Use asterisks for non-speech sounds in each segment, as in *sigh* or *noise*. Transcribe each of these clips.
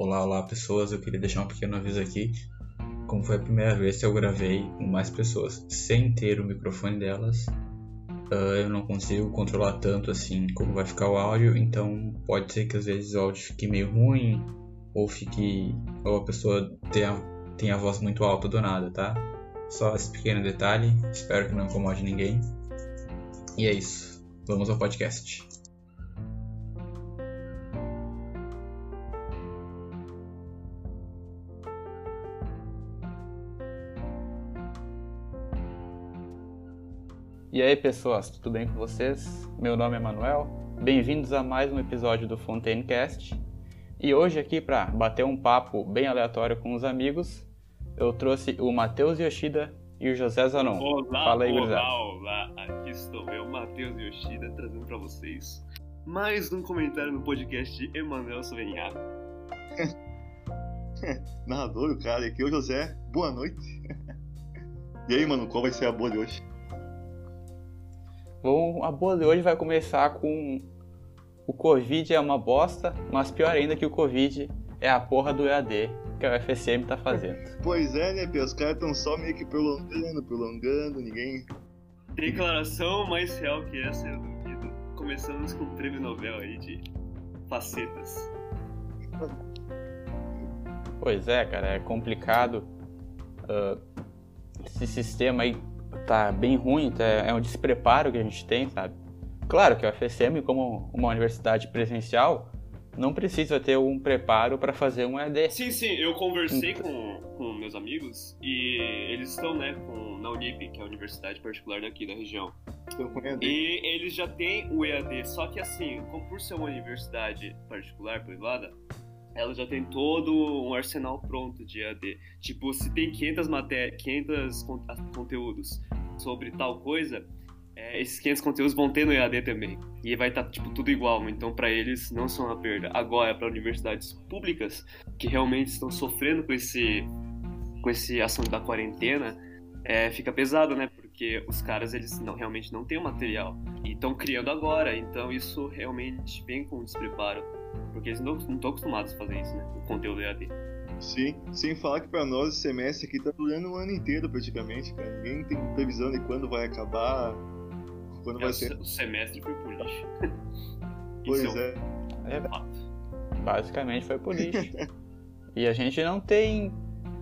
Olá, olá pessoas, eu queria deixar um pequeno aviso aqui. Como foi a primeira vez que eu gravei com mais pessoas sem ter o microfone delas, uh, eu não consigo controlar tanto assim como vai ficar o áudio, então pode ser que às vezes o áudio fique meio ruim ou fique ou a pessoa tenha, tenha a voz muito alta do nada, tá? Só esse pequeno detalhe, espero que não incomode ninguém. E é isso. Vamos ao podcast. E aí pessoas, tudo bem com vocês? Meu nome é Manuel, bem-vindos a mais um episódio do Fontaincast. E hoje aqui para bater um papo bem aleatório com os amigos, eu trouxe o Matheus Yoshida e o José Zanon. Olá, Fala aí, olá, olá, aqui estou eu, Matheus Yoshida, trazendo para vocês mais um comentário no podcast de Emanuel Sovenhago. *laughs* Narrador, o cara, aqui é o José, boa noite. *laughs* e aí, mano, qual vai ser a boa de hoje? Bom, a boa de hoje vai começar com o Covid é uma bosta, mas pior ainda que o Covid é a porra do EAD que a UFSM tá fazendo. Pois é, né, Pia? Os caras estão só meio que prolongando, prolongando, ninguém. Declaração mais real que essa, eu duvido. Começamos com o prêmio Nobel aí de facetas. Pois é, cara, é complicado. Uh, esse sistema aí tá bem ruim, tá, é um despreparo que a gente tem, sabe? Claro que a UFSM, como uma universidade presencial, não precisa ter um preparo para fazer um EAD. Sim, sim, eu conversei com, com meus amigos e eles estão, né, com, na Unip, que é a universidade particular daqui da região. E eles já têm o EAD, só que assim, como por ser uma universidade particular, privada, ela já tem todo um arsenal pronto de EAD. Tipo, se tem 500 matérias, 500 conteúdos sobre tal coisa, é, esses 500 conteúdos vão ter no EAD também. E vai estar, tá, tipo, tudo igual. Então, para eles, não são uma perda. Agora, para universidades públicas, que realmente estão sofrendo com esse, com esse assunto da quarentena, é, fica pesado, né? Porque os caras, eles não, realmente não têm o material. E estão criando agora. Então, isso realmente vem com despreparo porque eles não estão acostumados a fazer isso, né? O conteúdo EAD. Sim, sem falar que para nós esse semestre aqui tá durando um ano inteiro praticamente, cara. Ninguém tem previsão de quando vai acabar, quando é, vai ser. O semestre foi por lixo. *laughs* pois é. É, é basicamente foi por lixo. *laughs* e a gente não tem.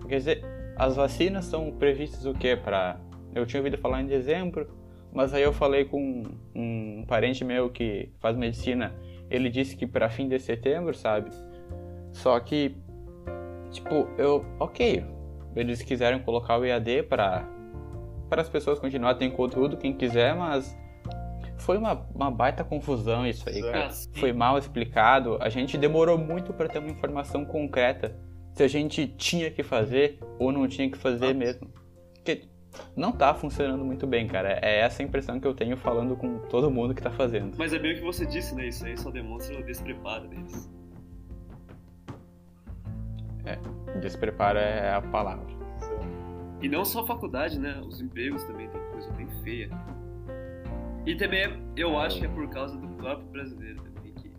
Quer dizer, as vacinas são previstas o quê? Pra... Eu tinha ouvido falar em dezembro, mas aí eu falei com um parente meu que faz medicina ele disse que para fim de setembro, sabe? Só que, tipo, eu, ok, eles quiseram colocar o EAD para para as pessoas continuarem tendo conteúdo, quem quiser, mas foi uma, uma baita confusão isso aí, cara. Foi mal explicado. A gente demorou muito para ter uma informação concreta se a gente tinha que fazer ou não tinha que fazer mesmo. Porque não tá funcionando muito bem, cara. É essa a impressão que eu tenho falando com todo mundo que tá fazendo. Mas é bem o que você disse, né? Isso aí só demonstra o despreparo deles. É, despreparo é a palavra. E não só a faculdade, né? Os empregos também tem coisa bem feia. E também eu acho que é por causa do próprio brasileiro também, que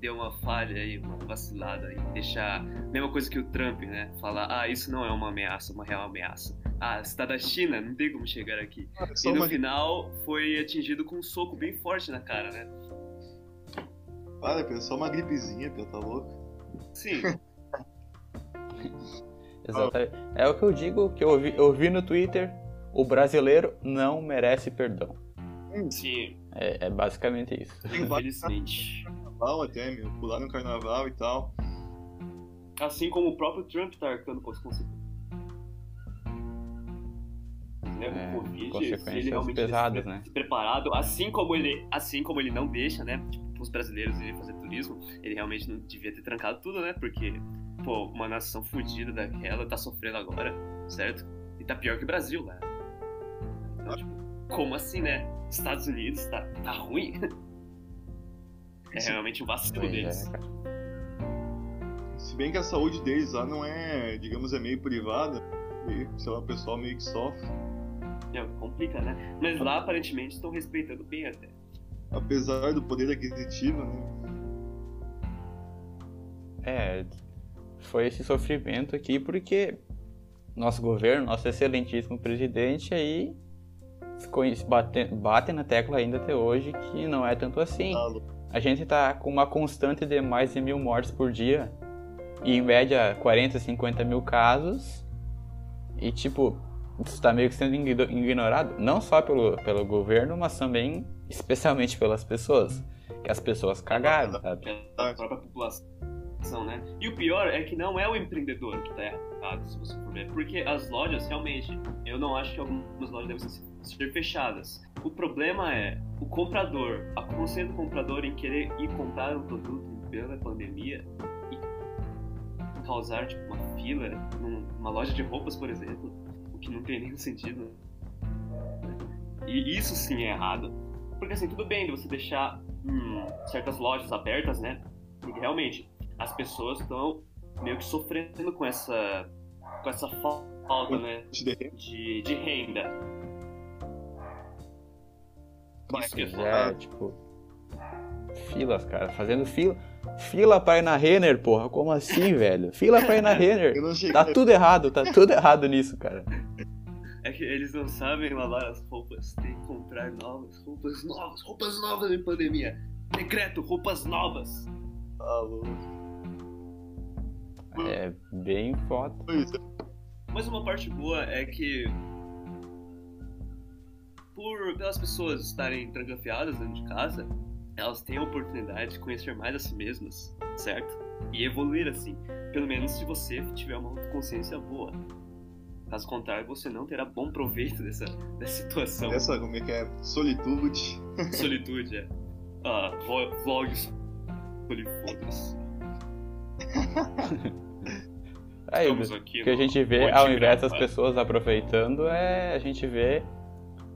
deu uma falha aí, uma vacilada em deixar. Mesma coisa que o Trump, né? Falar, ah, isso não é uma ameaça, uma real ameaça ah, você tá da China, não tem como chegar aqui. Ah, e no uma... final foi atingido com um soco bem forte na cara, né? Para, Pedro, só uma gripezinha, Pedro, tá louco? Sim. *laughs* Exatamente. É o que eu digo, que eu ouvi, eu vi no Twitter, o brasileiro não merece perdão. Sim. É, é basicamente isso. *laughs* Infelizmente. Carnaval até, meu, pular no carnaval e tal. Assim como o próprio Trump tá arcando com as consequências né? É, o Covid, se ele realmente pesadas, né? se preparado, assim como ele, assim como ele não deixa, né, tipo, os brasileiros irem fazer turismo, ele realmente não devia ter trancado tudo, né? Porque, pô, uma nação fodida daquela tá sofrendo agora, certo? E tá pior que o Brasil, né? Então, tipo, como assim, né? Estados Unidos tá, tá ruim? *laughs* É realmente um vacilo é, deles. É, Se bem que a saúde deles lá não é, digamos, é meio privada, e, sei lá, o pessoal meio que sofre. É, complica, né? Mas lá aparentemente estão respeitando bem até. Apesar do poder aquisitivo, né? É. foi esse sofrimento aqui, porque nosso governo, nosso excelentíssimo presidente aí ficou bate, bate na tecla ainda até hoje que não é tanto assim. A gente tá com uma constante de mais de mil mortes por dia. E em média 40, 50 mil casos. E tipo, está meio que sendo ignorado, não só pelo, pelo governo, mas também, especialmente pelas pessoas. Que as pessoas cagaram, sabe? A própria população, né? E o pior é que não é o empreendedor que está errado, se você for ver. Porque as lojas, realmente, eu não acho que algumas lojas devem ser, fechadas. O problema é o comprador, a consciência do comprador em querer ir comprar um produto pela pandemia e causar tipo, uma fila numa loja de roupas, por exemplo que não tem nenhum sentido. E isso sim é errado. Porque assim, tudo bem de você deixar hum, certas lojas abertas, né? Porque realmente as pessoas estão meio que sofrendo com essa com essa falta, né, de, de renda. Mas isso é, tipo filas, cara, fazendo fila Fila pra ir na Renner, porra. Como assim, velho? Fila pra ir na *laughs* Renner. Tá tudo errado, tá *laughs* tudo errado nisso, cara. É que eles não sabem lavar as roupas. Tem que comprar novas, roupas novas, roupas novas em pandemia. Decreto, roupas novas. Alô. É bem foda. Mas uma parte boa é que por pelas pessoas estarem trancafiadas dentro de casa, elas têm a oportunidade de conhecer mais a si mesmas, certo? E evoluir assim. Pelo menos se você tiver uma consciência boa. Caso contrário, você não terá bom proveito dessa, *laughs* dessa situação. Essa, como é que é? Solitude. Solitude, é. Ah, vlogs solifodas. *laughs* Aí, o que a gente vê, ao invés das pessoas aproveitando, é a gente vê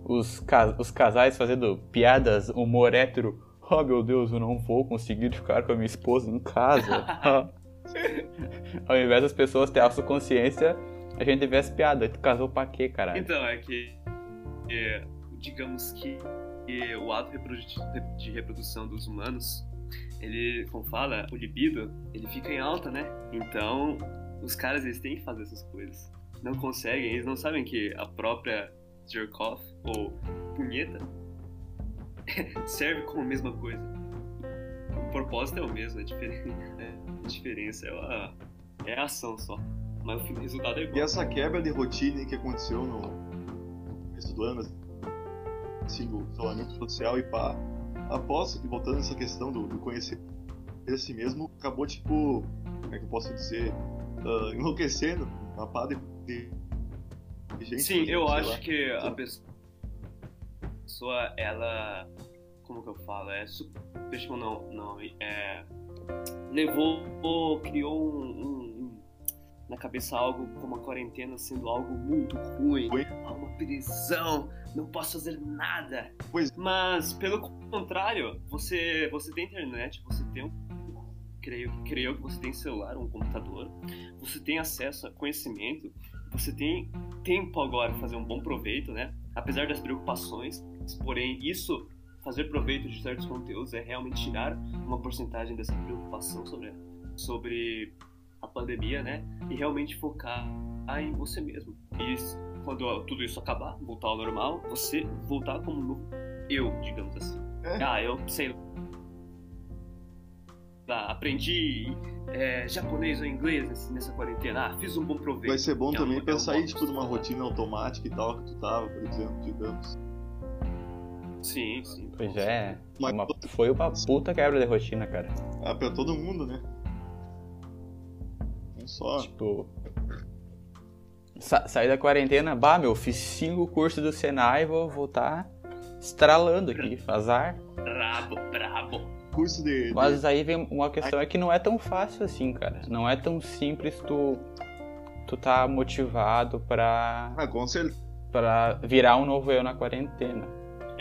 os, cas os casais fazendo piadas humor hétero Oh meu Deus, eu não vou conseguir ficar com a minha esposa em casa. *laughs* Ao invés das pessoas ter consciência, a gente vê as piadas. Tu casou pra quê, caralho? Então, é que. É, digamos que, que o ato de reprodução dos humanos, ele, como fala, o libido, ele fica em alta, né? Então, os caras eles têm que fazer essas coisas. Não conseguem, eles não sabem que a própria jerk off ou punheta *laughs* serve como a mesma coisa. O propósito é o mesmo, a diferença, é, a, diferença é, a, é a ação só. Mas o resultado é igual. E essa quebra de rotina que aconteceu no começo do ano, assim, do isolamento social e pá, aposto que voltando essa questão do, do conhecer a si mesmo, acabou tipo, como é que eu posso dizer, uh, enlouquecendo uma pá de, de gente. Sim, eu acho lá. que a pessoa pessoa, ela. Como que eu falo? É. Tipo, não. não é, levou. Criou um, um, na cabeça algo como a quarentena sendo algo muito ruim. Oi? Uma prisão, não posso fazer nada. Pois. Mas, pelo contrário, você, você tem internet, você tem um creio, creio que você tem celular, um computador, você tem acesso a conhecimento, você tem tempo agora para fazer um bom proveito, né? Apesar das preocupações, Porém, isso, fazer proveito de certos conteúdos, é realmente tirar uma porcentagem dessa preocupação sobre, sobre a pandemia, né? E realmente focar em você mesmo. E quando tudo isso acabar, voltar ao normal, você voltar como eu, digamos assim. É. Ah, eu sei lá, aprendi é, japonês ou inglês nessa quarentena. Ah, fiz um bom proveito. Vai ser bom é também pra sair tipo, de uma rotina automática e tal que tu tava, por exemplo, digamos. Sim, sim. Pois é. Uma, foi uma puta quebra de rotina, cara. Ah, pra todo mundo, né? Não só. Tipo. Sa sair da quarentena, bah, meu, fiz cinco cursos do Senai e vou voltar estralando aqui, azar. Brabo, brabo. Curso de. Mas aí vem uma questão, é que não é tão fácil assim, cara. Não é tão simples tu. Tu tá motivado pra. Ah, com certeza. Pra virar um novo eu na quarentena.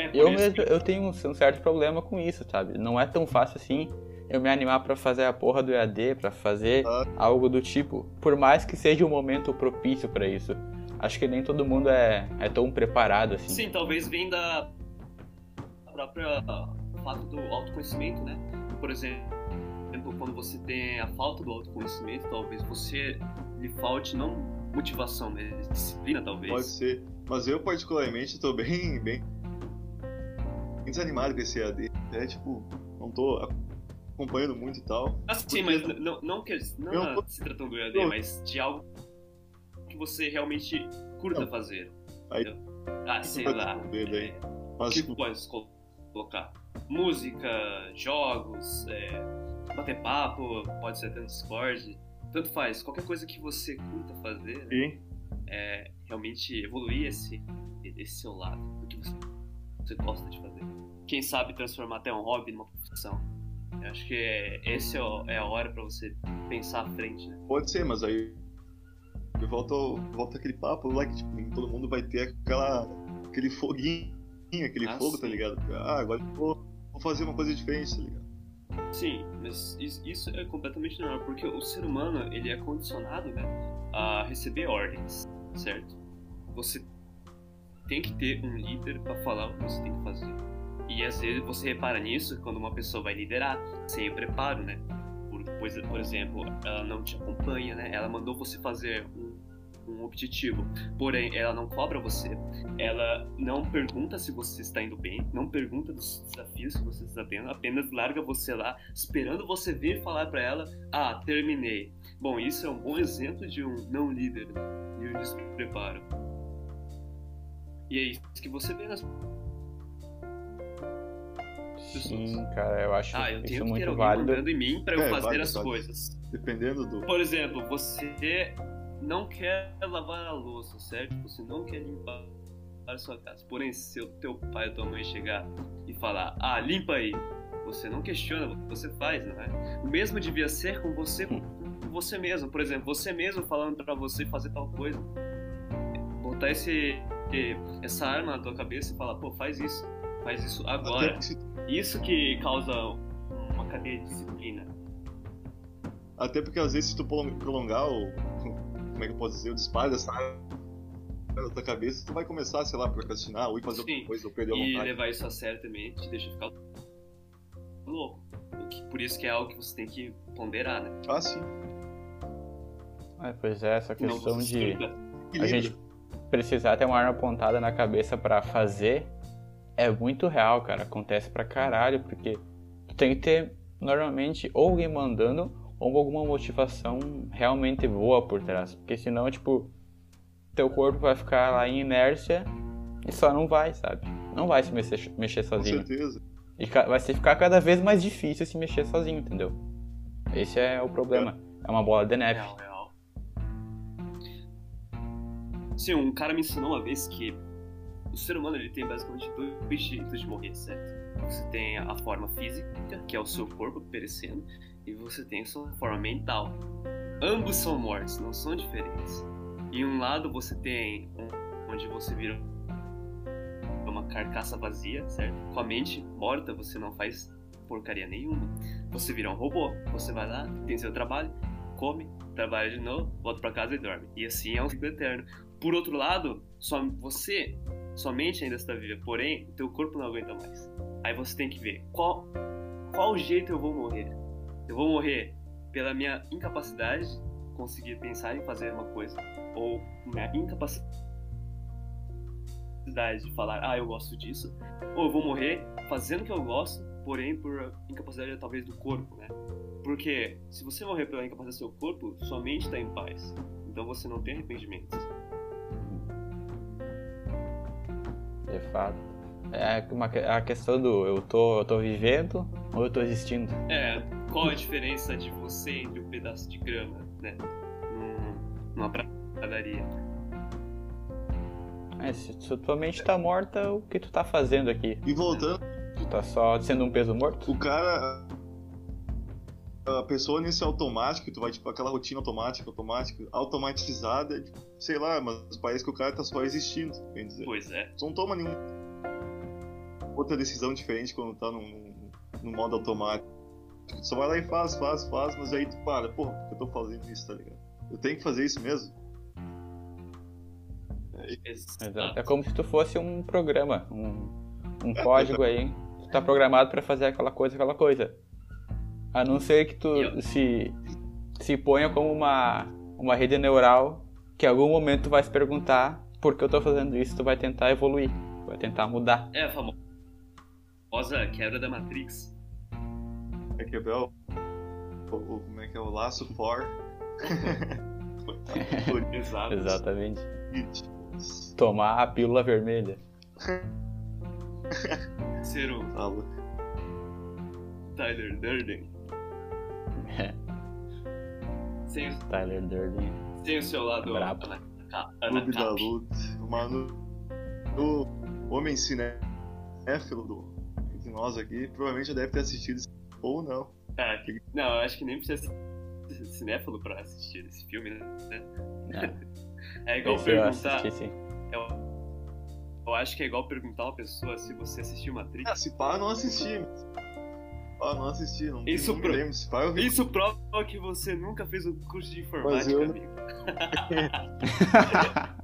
É, eu mesmo, que... eu tenho um, certo problema com isso, sabe? Não é tão fácil assim eu me animar para fazer a porra do EAD, para fazer ah. algo do tipo. Por mais que seja um momento propício para isso. Acho que nem todo mundo é, é tão preparado assim. Sim, talvez venha da própria fato do autoconhecimento, né? Por exemplo, quando você tem a falta do autoconhecimento, talvez você lhe falte não motivação, mas disciplina, talvez. Pode ser. Mas eu, particularmente, tô bem, bem desanimado com esse AD. É, tipo, não tô acompanhando muito e tal. Ah, sim, mas não, não, que, não tô... se tratando do EAD, não. mas de algo que você realmente curta não. fazer. Aí, ah, sei lá. É, mas, que tipo... pode colocar? Música, jogos, é, bater papo, pode ser até no Discord. Tanto faz, qualquer coisa que você curta fazer, né, é realmente evoluir esse, esse seu lado, o que você, você gosta de fazer. Quem sabe transformar até um hobby numa profissão. Eu acho que é, esse é, é a hora para você pensar à frente, né? Pode ser, mas aí volta, volta aquele papo lá que tipo, todo mundo vai ter aquela, aquele foguinho, aquele ah, fogo, tá sim. tá ligado? Ah, agora vou, vou fazer uma coisa diferente, tá ligado? Sim, mas isso é completamente normal, porque o ser humano ele é condicionado né, a receber ordens, certo? Você tem que ter um líder para falar o que você tem que fazer. E às vezes você repara nisso quando uma pessoa vai liderar sem o preparo, né? Por, pois, por exemplo, ela não te acompanha, né? Ela mandou você fazer um um objetivo. Porém, ela não cobra você, ela não pergunta se você está indo bem, não pergunta dos desafios que você está tendo, apenas larga você lá, esperando você vir falar para ela: Ah, terminei. Bom, isso é um bom exemplo de um não líder e um despreparo. E é isso que você vê nas Sim, cara, eu acho ah, eu isso tenho muito que ter válido. em mim para eu é, fazer vale, as vale. coisas. Dependendo do. Por exemplo, você não quer lavar a louça, certo? Você não quer limpar a sua casa. Porém, se o teu pai ou tua mãe chegar e falar, ah, limpa aí, você não questiona, você faz, não é? O mesmo devia ser com você, com você mesmo. Por exemplo, você mesmo falando para você fazer tal coisa. Botar esse, essa arma na tua cabeça e falar, pô, faz isso, faz isso agora. Isso que causa uma cadeia de disciplina. Até porque às vezes se tu prolongar o, *laughs* como é que eu posso dizer, o disparo dessa na tua cabeça, tu vai começar, sei lá, a procrastinar ou ir fazer Sim. outra coisa ou perder a vontade. E levar isso a sério também te deixa ficar louco. Por isso que é algo que você tem que ponderar, né? Ah, sim. É, pois é, essa questão de a gente precisar ter uma arma apontada na cabeça para fazer é muito real, cara. Acontece pra caralho, porque tu tem que ter normalmente ou alguém mandando ou alguma motivação realmente boa por trás. Porque senão, tipo, teu corpo vai ficar lá em inércia e só não vai, sabe? Não vai se mexer, mexer sozinho. Com certeza. E vai se ficar cada vez mais difícil se mexer sozinho, entendeu? Esse é o problema. É uma bola de neve. Real, real. Sim, um cara me ensinou uma vez que o ser humano ele tem basicamente dois jeitos de morrer, certo? Você tem a forma física, que é o seu corpo perecendo, e você tem sua forma mental. Ambos são mortes, não são diferentes. Em um lado você tem onde você vira uma carcaça vazia, certo? Com a mente morta você não faz porcaria nenhuma. Você vira um robô, você vai lá, tem seu trabalho, come, trabalha de novo, volta para casa e dorme. E assim é um ciclo eterno. Por outro lado, só você, sua mente ainda está viva, porém, o teu corpo não aguenta mais. Aí você tem que ver qual qual jeito eu vou morrer. Eu vou morrer pela minha incapacidade de conseguir pensar em fazer uma coisa, ou minha incapacidade de falar, ah, eu gosto disso, ou eu vou morrer fazendo o que eu gosto, porém por incapacidade talvez do corpo, né? Porque se você morrer pela incapacidade do seu corpo, sua mente está em paz. Então você não tem arrependimentos. De fato. É uma, a questão do eu tô, eu tô vivendo ou eu tô existindo. É, qual a diferença de você entre um pedaço de grama, né? numa pradaria. É, se, se tua mente tá morta, o que tu tá fazendo aqui? E voltando. Tu tá só sendo um peso morto? O cara. A pessoa nesse automático, tu vai, tipo, aquela rotina automática, automática, automatizada, tipo, sei lá, mas parece que o cara tá só existindo, quer dizer. Pois é. Tu não toma nenhuma outra decisão diferente quando tá no, no modo automático. Tu só vai lá e faz, faz, faz, mas aí tu para, pô, eu tô fazendo isso, tá ligado? Eu tenho que fazer isso mesmo. Exato. É como se tu fosse um programa, um, um código aí. Tu tá programado para fazer aquela coisa, aquela coisa. A não ser que tu eu... se, se ponha como uma, uma rede neural que em algum momento tu vai se perguntar por que eu tô fazendo isso, tu vai tentar evoluir, vai tentar mudar. É a famosa quebra da Matrix. É quebrar o, o, como é que é o laço for. *laughs* Exato. Exatamente. Tomar a pílula vermelha. *laughs* Ser o Fala. Tyler Durden. É. Sem, o- Tyler Durden. sem o seu lado Brabo. ana- Clube da. Luta. Mano, o homem cinéfilo do, entre nós aqui provavelmente já deve ter assistido. Ou não. É, não, eu acho que nem precisa ser cinéfilo pra assistir esse filme, né? É, É igual esse eu perguntar. assisti, sim. Eu, eu acho que é igual perguntar uma pessoa se você assistiu Matrix. Ah, se pá, eu não assisti. mas- Eu não assisti. Não, Isso não pro- lembro. Se pá, eu. Isso prova que você nunca fez o curso de informática, eu- amigo. *laughs*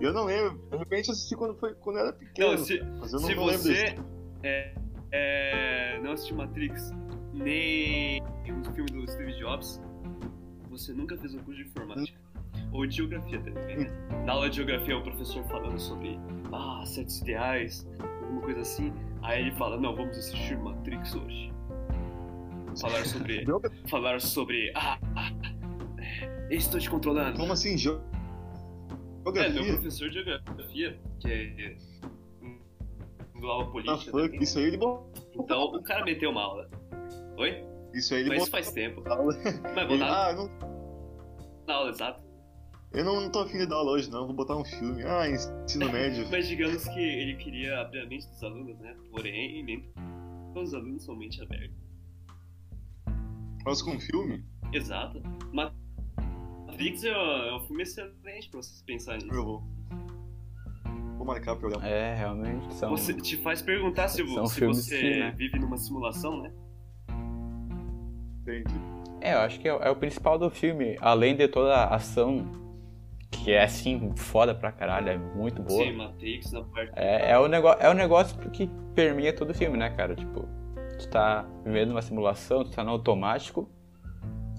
Eu não lembro. De repente eu assisti quando, foi, quando eu era pequeno. Não, se, mas eu não, se não você é, é, não assistiu Matrix nem o filme do Steve Jobs, você nunca fez um curso de informática. Ou de geografia também. né? Na aula de geografia, o professor falando sobre ah, certos ideais, alguma coisa assim. Aí ele fala, não, vamos assistir Matrix hoje. Falar sobre. *laughs* falar sobre. Ah, ah, é, estou te controlando. Como assim? Jo... É, meu Geografia? professor de geografia, que é. aula Ah, política. fuck. também. Isso aí ele botou. Então o cara meteu uma aula. Oi? Isso aí ele Mas botou. faz tempo. Mas Ele- botar Ah, não, na aula, exato. Eu não, não tô afim de dar aula hoje, não. Vou botar um filme. Ah, ensino *laughs* médio. Mas digamos que ele queria abrir a mente dos alunos, né? Porém, nem todos os alunos são mente aberta. Mas com um filme, Exato. Matrix é, é um filme excelente pra vocês pensarem nisso. eu vou. Vou marcar pra olhar. É, realmente são. Você te faz perguntar se, São se você que, né? vive numa simulação, né? Entendi. É, eu acho que é, é o principal do filme, além de toda a ação, que é assim, foda pra caralho, é muito boa. Sim, Matrix na parte. É, é, o negócio, é o negócio que permeia todo o filme, né, cara? Tipo, tu tá vivendo uma simulação, tu tá no automático,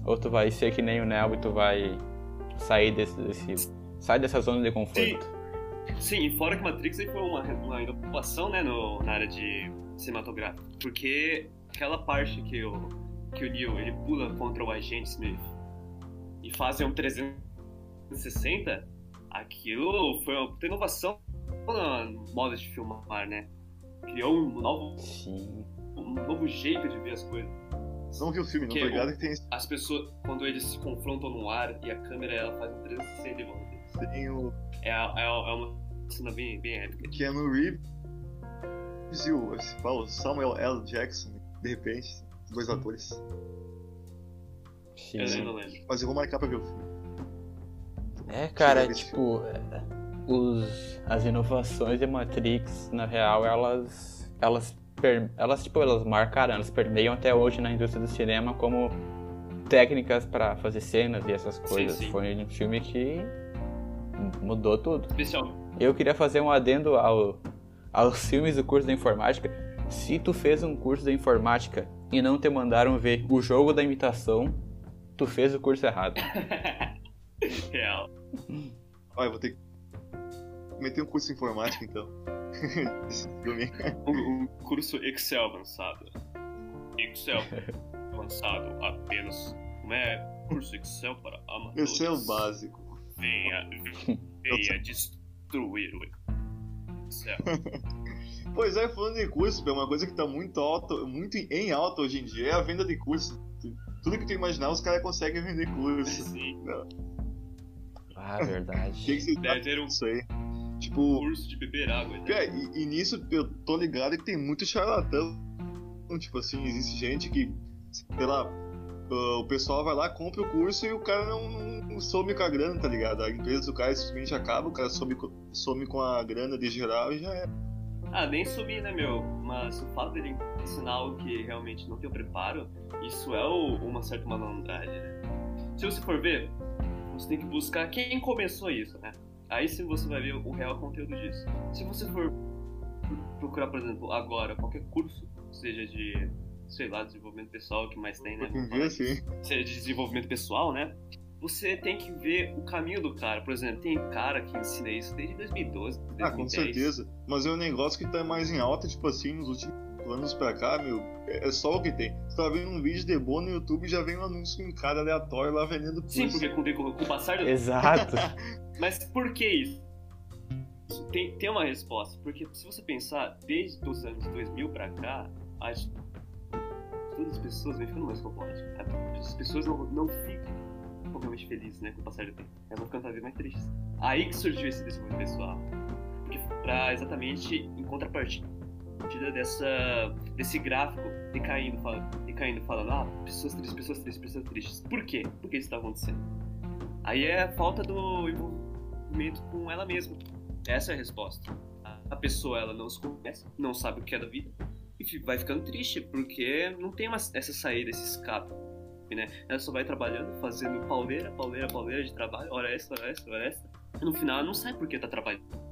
ou tu vai ser que nem o Neo e tu vai sair desse. desse sai dessa zona de conforto. Sim, e fora que Matrix aí foi uma, uma inovação, né, no, na área de cinematográfica. Porque aquela parte que o, que o Neo ele pula contra o agente Smith e fazem um 360, aquilo foi uma puta inovação no modo de filmar, né? Criou um novo, Sim. um novo jeito de ver as coisas. Não vi o filme, não Que tô o- ligado que tem, As pessoas, quando eles se confrontam no ar e a câmera ela faz um 360 em volta tem o É, é, é uma cena bem, bem épica. Keanu Reeves e o, Paulo, Samuel L. Jackson, de repente, os dois atores. Sim. Eu não lembro. Mas eu vou marcar pra ver o filme. É, cara, tipo, os, as inovações de Matrix, na real, elas, elas, per- elas, tipo, elas marcaram, elas permeiam até hoje na indústria do cinema como técnicas pra fazer cenas e essas coisas. sim. Foi um filme que mudou tudo. Especial. Eu queria fazer um adendo ao, aos filmes do curso da informática. Se tu fez um curso da informática e não te mandaram ver o jogo da imitação, tu fez o curso errado. *laughs* Real. Olha, eu vou ter que meter um curso de informática então. *laughs* Um, um curso Excel avançado. Excel avançado apenas. Como é? Curso Excel para amadores. O básico. Venha, venha destruir o Excel. *laughs* Pois é, falando de curso, é uma coisa que tá muito alta, muito em alta hoje em dia é a venda de curso. Tudo que tu imaginar, os caras conseguem vender curso. Sim. Ah, O que, verdade. que você Deve ter um isso aí? Tipo, curso de beber água. Né? e, e nisso eu tô ligado que tem muito charlatão. Tipo assim, existe gente que, sei lá, ah, o pessoal vai lá, compra o curso e o cara não, não some com a grana, tá ligado? A empresa do cara simplesmente acaba, o cara some, com- some com a grana de geral e já é. Ah, nem subir, né, meu? Mas o fato dele ensinar algo que realmente não tem o preparo, isso é o- uma certa malandragem, né? Se você for ver, você tem que buscar quem começou isso, né? Aí sim você vai ver o real conteúdo disso. Se você for procurar, por exemplo, agora qualquer curso, seja de sei lá, desenvolvimento pessoal, que mais tem, né? Dia, sim. Seja de desenvolvimento pessoal, né? Você tem que ver o caminho do cara. Por exemplo, tem cara que ensina isso desde 2012, 2010. Ah, com certeza. Mas é um negócio que tá mais em alta, tipo assim, nos últimos anos pra cá, meu, é só o que tem. Você tá vendo um vídeo de boa no YouTube e já vem um anúncio em cara aleatório lá vendendo curso. Sim, porque com, com, com o passar do... Exato. *laughs* Mas por que isso? Tem, tem uma resposta. Porque se você pensar, desde os anos 2000 pra cá, as, todas as pessoas vêm ficando mais complexas. As pessoas não, não ficam realmente felizes, né, com o passar do tempo. Elas vão ficando cada vez mais tristes. Aí que surgiu esse desenvolvimento pessoal. Porque pra exatamente em contrapartida dessa, desse gráfico decaindo, fala, decaindo, falando, ah, pessoas tristes, pessoas tristes, pessoas tristes. Por quê? Por que isso está acontecendo? Aí é a falta do envolvimento com ela mesma. Essa é a resposta. A pessoa, ela não se conhece, não sabe o que é da vida, e vai ficando triste, porque não tem uma, essa saída, esse escape. Né? Ela só vai trabalhando, fazendo pauleira, pauleira, pauleira de trabalho, hora extra, hora extra, hora extra. E no final ela não sabe por que tá trabalhando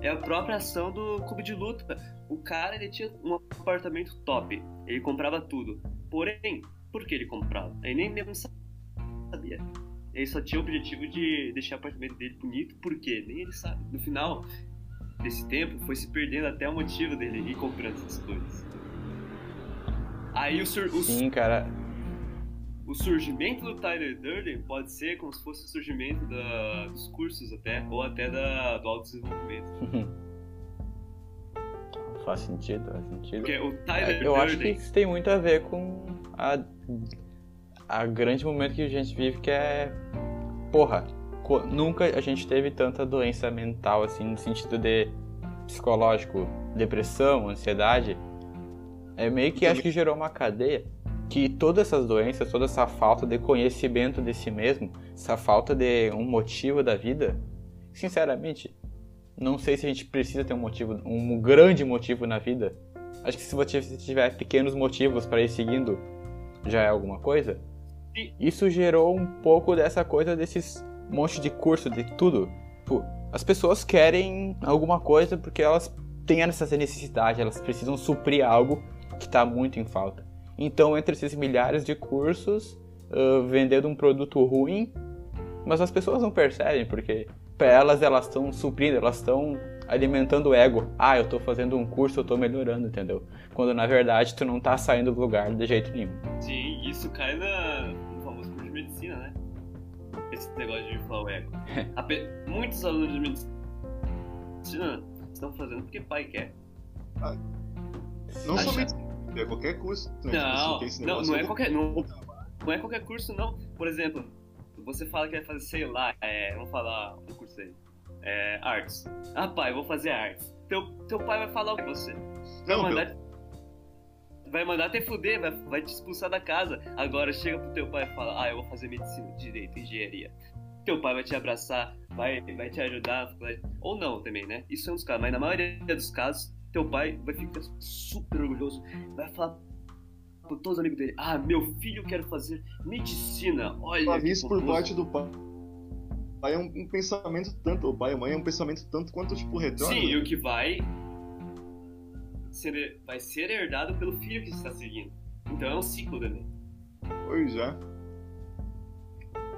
é a própria ação do clube de luta. O cara ele tinha um apartamento top, ele comprava tudo. Porém, por que ele comprava? Ele nem mesmo sabia. Ele só tinha o objetivo de deixar o apartamento dele bonito, por quê? Nem ele sabe. No final desse tempo, foi se perdendo até o motivo dele ir comprando essas coisas. Aí o, sur o Sim, cara o surgimento do Tyler Durden pode ser como se fosse o surgimento da, dos cursos até, ou até da, do autodesenvolvimento. *laughs* faz sentido, faz sentido. Porque o Tyler é, Eu Durden... acho que isso tem muito a ver com a, a grande momento que a gente vive, que é... Porra, nunca a gente teve tanta doença mental, assim, no sentido de psicológico, depressão, ansiedade. É meio que acho que gerou uma cadeia que todas essas doenças, toda essa falta de conhecimento de si mesmo, essa falta de um motivo da vida, sinceramente, não sei se a gente precisa ter um motivo, um grande motivo na vida. Acho que se você tiver pequenos motivos para ir seguindo, já é alguma coisa. Isso gerou um pouco dessa coisa desses monte de curso de tudo. As pessoas querem alguma coisa porque elas têm essa necessidade, elas precisam suprir algo que está muito em falta. Então, entre esses milhares de cursos, uh, vendendo um produto ruim, mas as pessoas não percebem, porque para elas elas estão suprindo, elas estão alimentando o ego. Ah, eu estou fazendo um curso, eu estou melhorando, entendeu? Quando na verdade tu não está saindo do lugar de jeito nenhum. Sim, isso cai na, no famoso curso de medicina, né? Esse negócio de inflar o ego. *laughs* Muitos alunos de medicina estão fazendo porque pai quer. Ah, não somente é qualquer curso. Né? Não, tipo, não, não é qualquer. Não, não é qualquer curso, não. Por exemplo, você fala que vai fazer, sei lá, é, vamos falar um curso aí. É, artes. Ah, pai, vou fazer artes. Teu, teu pai vai falar o que você? Vai não, mandar, meu... vai mandar te fuder, vai, vai te expulsar da casa. Agora chega pro teu pai e fala, ah, eu vou fazer medicina, direito, engenharia. Teu pai vai te abraçar, vai, vai te ajudar, vai... ou não também, né? Isso é um dos casos, mas na maioria dos casos, teu pai vai ficar super orgulhoso, vai falar para todos os amigos dele: Ah, meu filho quer fazer medicina. Olha. Isso por parte do pai. O pai é um, um, pensamento tanto, o pai e a mãe é um pensamento tanto quanto tipo retorno. Sim, e o que vai ser, vai ser herdado pelo filho que está seguindo. Então é um ciclo também. Pois é.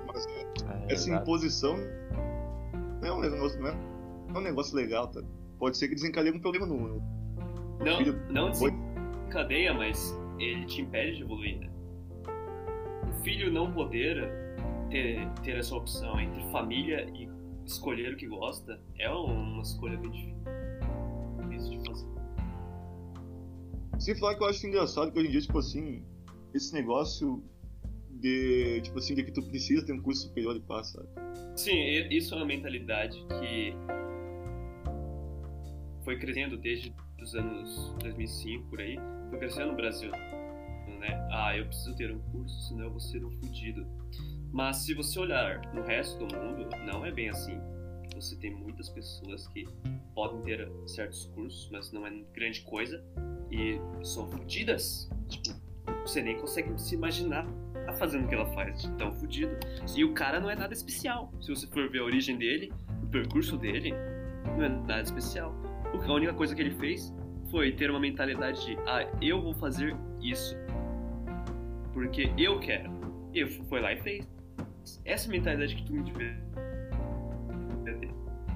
Mas é, é essa imposição é um negócio, não é, é um negócio legal, tá? Pode ser que desencadeie um problema no. Não, filho. não desencadeia, mas ele te impede de evoluir. Né? O filho não poder ter, ter essa opção entre família e escolher o que gosta é uma escolha bem difícil de fazer. Sem falar que eu acho engraçado que hoje em dia, tipo assim, esse negócio de, tipo assim, de que tu precisa ter um curso superior e passa. Sim, isso é uma mentalidade que foi crescendo desde os anos 2005 por aí, foi crescendo no Brasil. Né? Ah, eu preciso ter um curso, senão eu vou ser um fudido. Mas se você olhar no resto do mundo, não é bem assim. Você tem muitas pessoas que podem ter certos cursos, mas não é grande coisa, e são fudidas. Tipo, você nem consegue se imaginar fazendo o que ela faz, de tão fudido. E o cara não é nada especial. Se você for ver a origem dele, o percurso dele, não é nada especial. A única coisa que ele fez foi ter uma mentalidade de, ah, eu vou fazer isso porque eu quero. E eu fui lá e fez. Essa é mentalidade que tu me devia.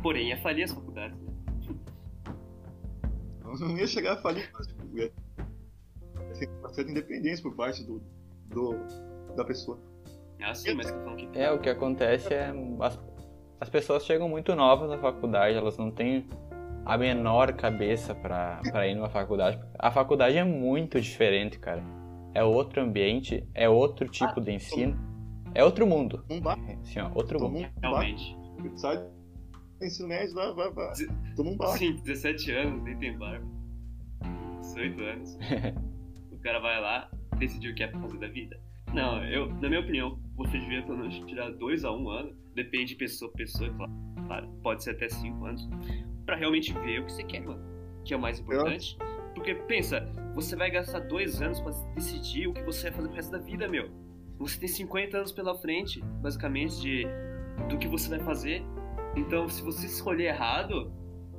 Porém, ia falir as faculdades, né? Não ia chegar a falir, mas ia ter uma certa independência por parte do, do da pessoa. Ah, sim, mas que É, o que acontece é. As, as pessoas chegam muito novas na faculdade, elas não têm a menor cabeça pra, pra ir numa faculdade. A faculdade é muito diferente, cara. É outro ambiente, é outro tipo ah, de ensino. É outro mundo. Um bar. Sim, ó, outro Toma mundo. Um Realmente. Sai do ensino médio, vai, vai, vai. Toma um bar. Sim, 17 anos, nem tem bar. 18 anos. *laughs* o cara vai lá, decidiu o que é pra fazer da vida. Não, eu, na minha opinião, você devia pelo menos tirar dois a um ano. Depende de pessoa a pessoa, claro. Pode ser até cinco anos. Pra realmente ver o que você quer, mano. Que é o mais importante. Porque pensa, você vai gastar dois anos para decidir o que você vai fazer pro resto da vida, meu. Você tem 50 anos pela frente, basicamente, de do que você vai fazer. Então, se você escolher errado,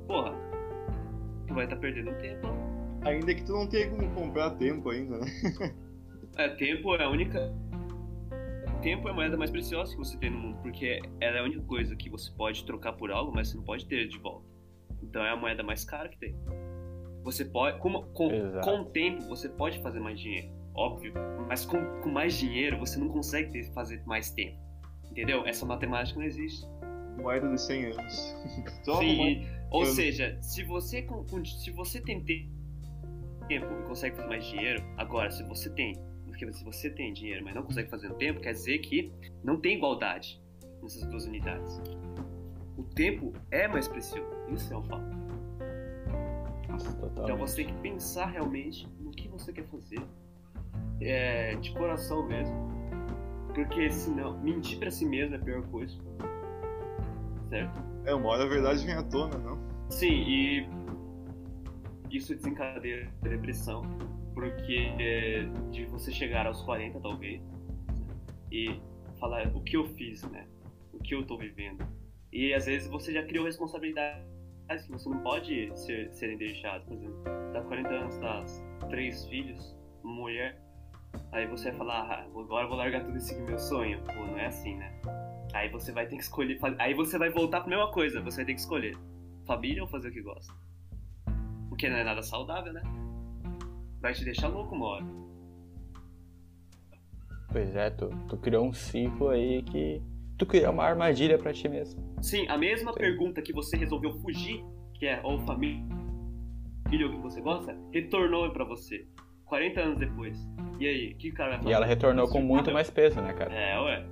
porra, tu vai estar tá perdendo tempo. Ainda que tu não tenha como comprar tempo ainda, né? *laughs* é, tempo é a única. Tempo é a moeda mais preciosa que você tem no mundo, porque ela é a única coisa que você pode trocar por algo, mas você não pode ter de volta. Então é a moeda mais cara que tem. Você pode. Com, com, com o tempo, você pode fazer mais dinheiro, óbvio. Mas com, com mais dinheiro, você não consegue ter, fazer mais tempo. Entendeu? Essa matemática não existe. Moeda de 100 anos. *laughs* Sim, ou seja, se você, se você tem tempo e consegue fazer mais dinheiro, agora, se você tem. Porque se você tem dinheiro, mas não consegue fazer no tempo, quer dizer que não tem igualdade nessas duas unidades. O tempo é mais precioso. Isso é um fato. Totalmente. Então você tem que pensar realmente no que você quer fazer, é, de coração mesmo, porque senão mentir para si mesmo é a pior coisa, certo? É uma hora a verdade vem à tona, não? Sim, e isso desencadeia depressão, porque é, de você chegar aos 40 talvez e falar o que eu fiz, né? O que eu tô vivendo. E às vezes você já criou responsabilidade que você não pode ser, serem deixados. Por exemplo, dá 40 anos, dá três filhos, mulher, aí você vai falar, ah, agora eu vou largar tudo e seguir meu sonho. Pô, não é assim, né? Aí você vai ter que escolher, aí você vai voltar pra mesma coisa, você vai ter que escolher família ou fazer o que gosta. Porque não é nada saudável, né? Vai te deixar louco uma hora. Pois é, tu, tu criou um ciclo aí que tu criou uma armadilha para ti mesmo. Sim, a mesma Sim. pergunta que você resolveu fugir, que é ou família ou que você gosta, retornou para você. 40 anos depois. E aí, o que o cara vai fazer? E ela retornou com muito mais peso, né, cara? É, ué.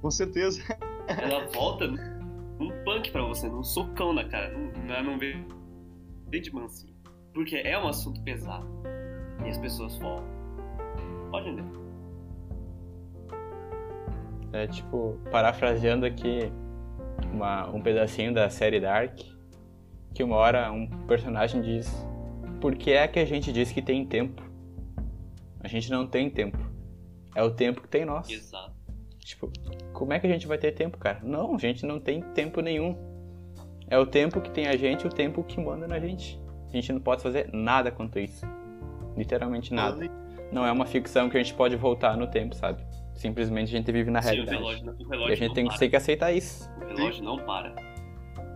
Com certeza. Ela volta num punk pra você, num socão na cara. Não, não vê de mansinho. Porque é um assunto pesado. E as pessoas falam. Pode entender. É tipo, parafraseando aqui uma, um pedacinho da série Dark, que uma hora um personagem diz: Por que é que a gente diz que tem tempo? A gente não tem tempo. É o tempo que tem nós. Exato. Tipo, como é que a gente vai ter tempo, cara? Não, a gente não tem tempo nenhum. É o tempo que tem a gente, o tempo que manda na gente. A gente não pode fazer nada quanto isso. Literalmente nada. Não é uma ficção que a gente pode voltar no tempo, sabe? Simplesmente a gente vive na Sim, realidade. O relógio, o relógio e a gente tem, tem, que aceitar isso. O relógio não para.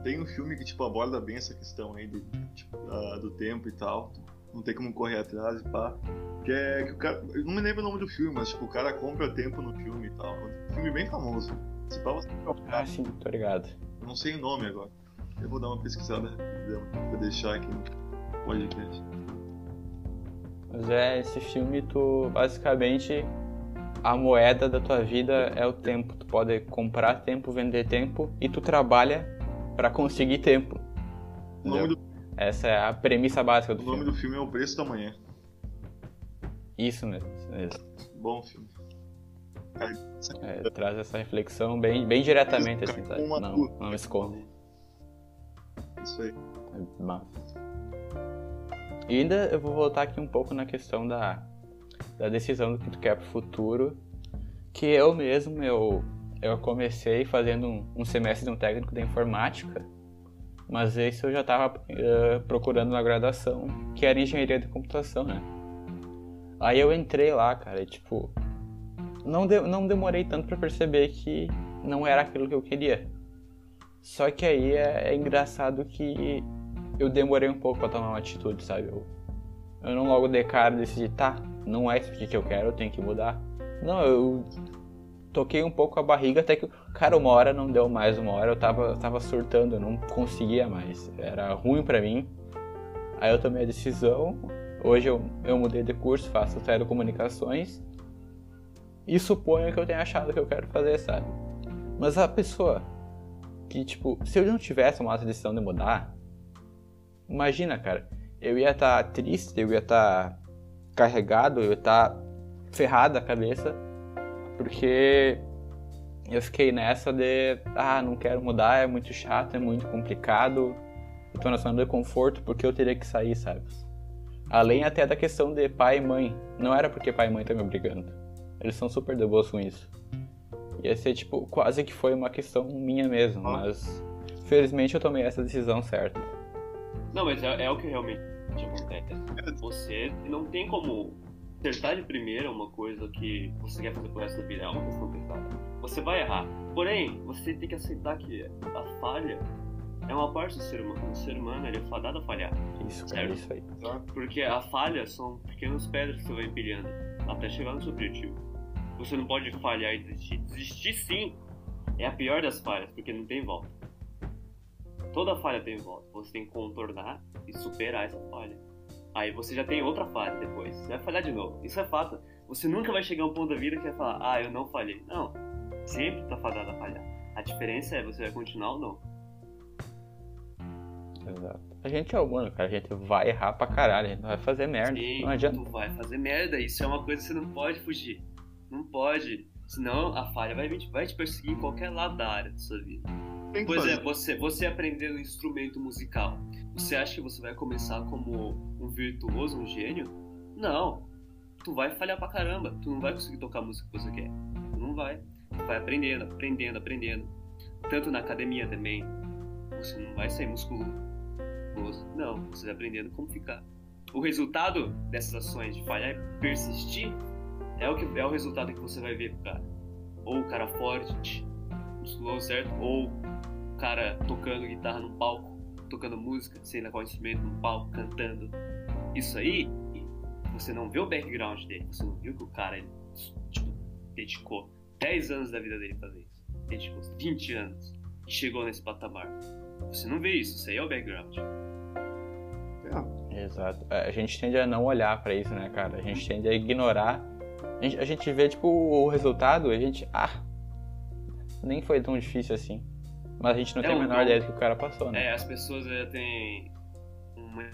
Tem um filme que tipo aborda bem essa questão aí do, tipo, uh, do tempo e tal. Não tem como correr atrás e pá. Que é que o cara. Eu não me lembro o nome do filme, mas tipo, o cara compra tempo no filme e tal. Um filme bem famoso. Se pá, você Ah, sim, tô ligado. Eu não sei o nome agora. Eu vou dar uma pesquisada pra deixar aqui no podcast. Mas é, esse filme tu basicamente a moeda da tua vida é o tempo. Tu pode comprar tempo, vender tempo e tu trabalha para conseguir tempo. Do... Essa é a premissa básica do filme. O nome do filme é O Preço da Manhã. Isso mesmo. mesmo. Bom filme. É, traz essa reflexão bem, bem diretamente, assim, sabe? Não, não esconde. Isso aí. E ainda eu vou voltar aqui um pouco na questão da, da decisão do que tu quer pro futuro, que eu mesmo, eu, eu comecei fazendo um, um semestre de um técnico de informática Mas isso eu já estava uh, procurando na graduação, que era engenharia de computação, né? Aí eu entrei lá, cara, e tipo, não, de, não demorei tanto para perceber que não era aquilo que eu queria. Só que aí é, é engraçado que eu demorei um pouco para tomar uma atitude, sabe? Eu, eu não logo de cara decidi, tá, não é isso que eu quero, eu tenho que mudar. Não, eu toquei um pouco a barriga até que, cara, uma hora não deu mais, uma hora eu tava, tava surtando, eu não conseguia mais. Era ruim para mim. Aí eu tomei a decisão. Hoje eu, eu mudei de curso, faço telecomunicações. E suponho que eu tenha achado que eu quero fazer, sabe? Mas a pessoa que, tipo, se eu não tivesse uma decisão de mudar, imagina, cara, eu ia estar tá triste, eu ia estar tá carregado, eu ia estar tá ferrado a cabeça porque eu fiquei nessa de, ah, não quero mudar, é muito chato, é muito complicado, eu tô na zona de conforto porque eu teria que sair, sabe? Além até da questão de pai e mãe, não era porque pai e mãe estão me obrigando, eles são super de boas com isso. Ia ser, tipo, quase que foi uma questão minha mesmo, mas felizmente eu tomei essa decisão certa. Não, mas é, é o que realmente acontece. Você não tem como acertar de primeira uma coisa que você quer fazer por resto da vida é uma questão pesada. Você vai errar. Porém, você tem que aceitar que a falha é uma parte do ser humano. O ser humano ele é fadado a falhar. Isso, certo? é isso aí. Porque a falha são pequenas pedras que você vai empilhando até chegar no seu objetivo. Você não pode falhar e desistir. Desistir sim é a pior das falhas, porque não tem volta. Toda falha tem volta. Você tem que contornar e superar essa falha. Aí você já tem outra fase depois. Você vai falhar de novo. Isso é fato. Você nunca vai chegar a um ponto da vida que vai falar, ah, eu não falhei. Não. Sempre tá fadado a falhar. A diferença é você vai continuar ou não. Exato. A gente é humano, cara. A gente vai errar pra caralho. A gente vai fazer merda. Sim, não adianta. Tu vai fazer merda. Isso é uma coisa que você não pode fugir. Não pode. Senão a falha vai, vai te perseguir em qualquer lado da área da sua vida. Por exemplo, você, você aprender um instrumento musical. Você acha que você vai começar como um virtuoso, um gênio? Não. Tu vai falhar pra caramba. Tu não vai conseguir tocar a música que você quer. Tu não vai. Tu vai aprendendo, aprendendo, aprendendo. Tanto na academia também. Você não vai sair musculoso. Não. Você vai aprendendo como ficar. O resultado dessas ações de falhar e persistir é o, que, é o resultado que você vai ver pro cara. Ou o cara forte, musculoso, certo? Ou o cara tocando guitarra no palco tocando música, sei lá qual instrumento, no palco, cantando. Isso aí, você não vê o background dele, você não viu que o cara ele, tipo, dedicou 10 anos da vida dele pra fazer isso. Dedicou 20 anos e chegou nesse patamar. Você não vê isso, isso aí é o background. É. Exato. A gente tende a não olhar para isso, né, cara? A gente tende a ignorar. A gente, a gente vê, tipo, o resultado a gente. Ah! Nem foi tão difícil assim. Mas a gente não é tem a menor ideia do que o cara passou, né? É, as pessoas já têm uma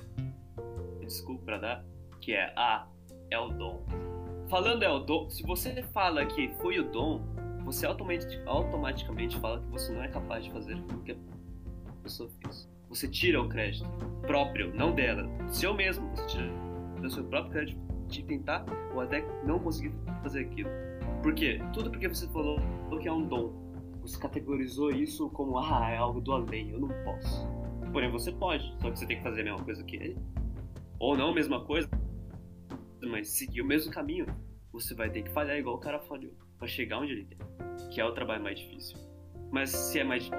desculpa pra dar, que é, ah, é o dom. Falando é o dom, se você fala que foi o dom, você automaticamente fala que você não é capaz de fazer o que a pessoa fez. Você tira o crédito próprio, não dela, seu mesmo, você tira do seu próprio crédito de tentar ou até não conseguir fazer aquilo. Por quê? Tudo porque você falou que é um dom você categorizou isso como, ah, é algo do além, eu não posso. Porém, você pode, só que você tem que fazer a mesma coisa que ele. Ou não a mesma coisa, mas seguir o mesmo caminho. Você vai ter que falhar igual o cara falhou, para chegar onde ele quer, que é o trabalho mais difícil. Mas se é mais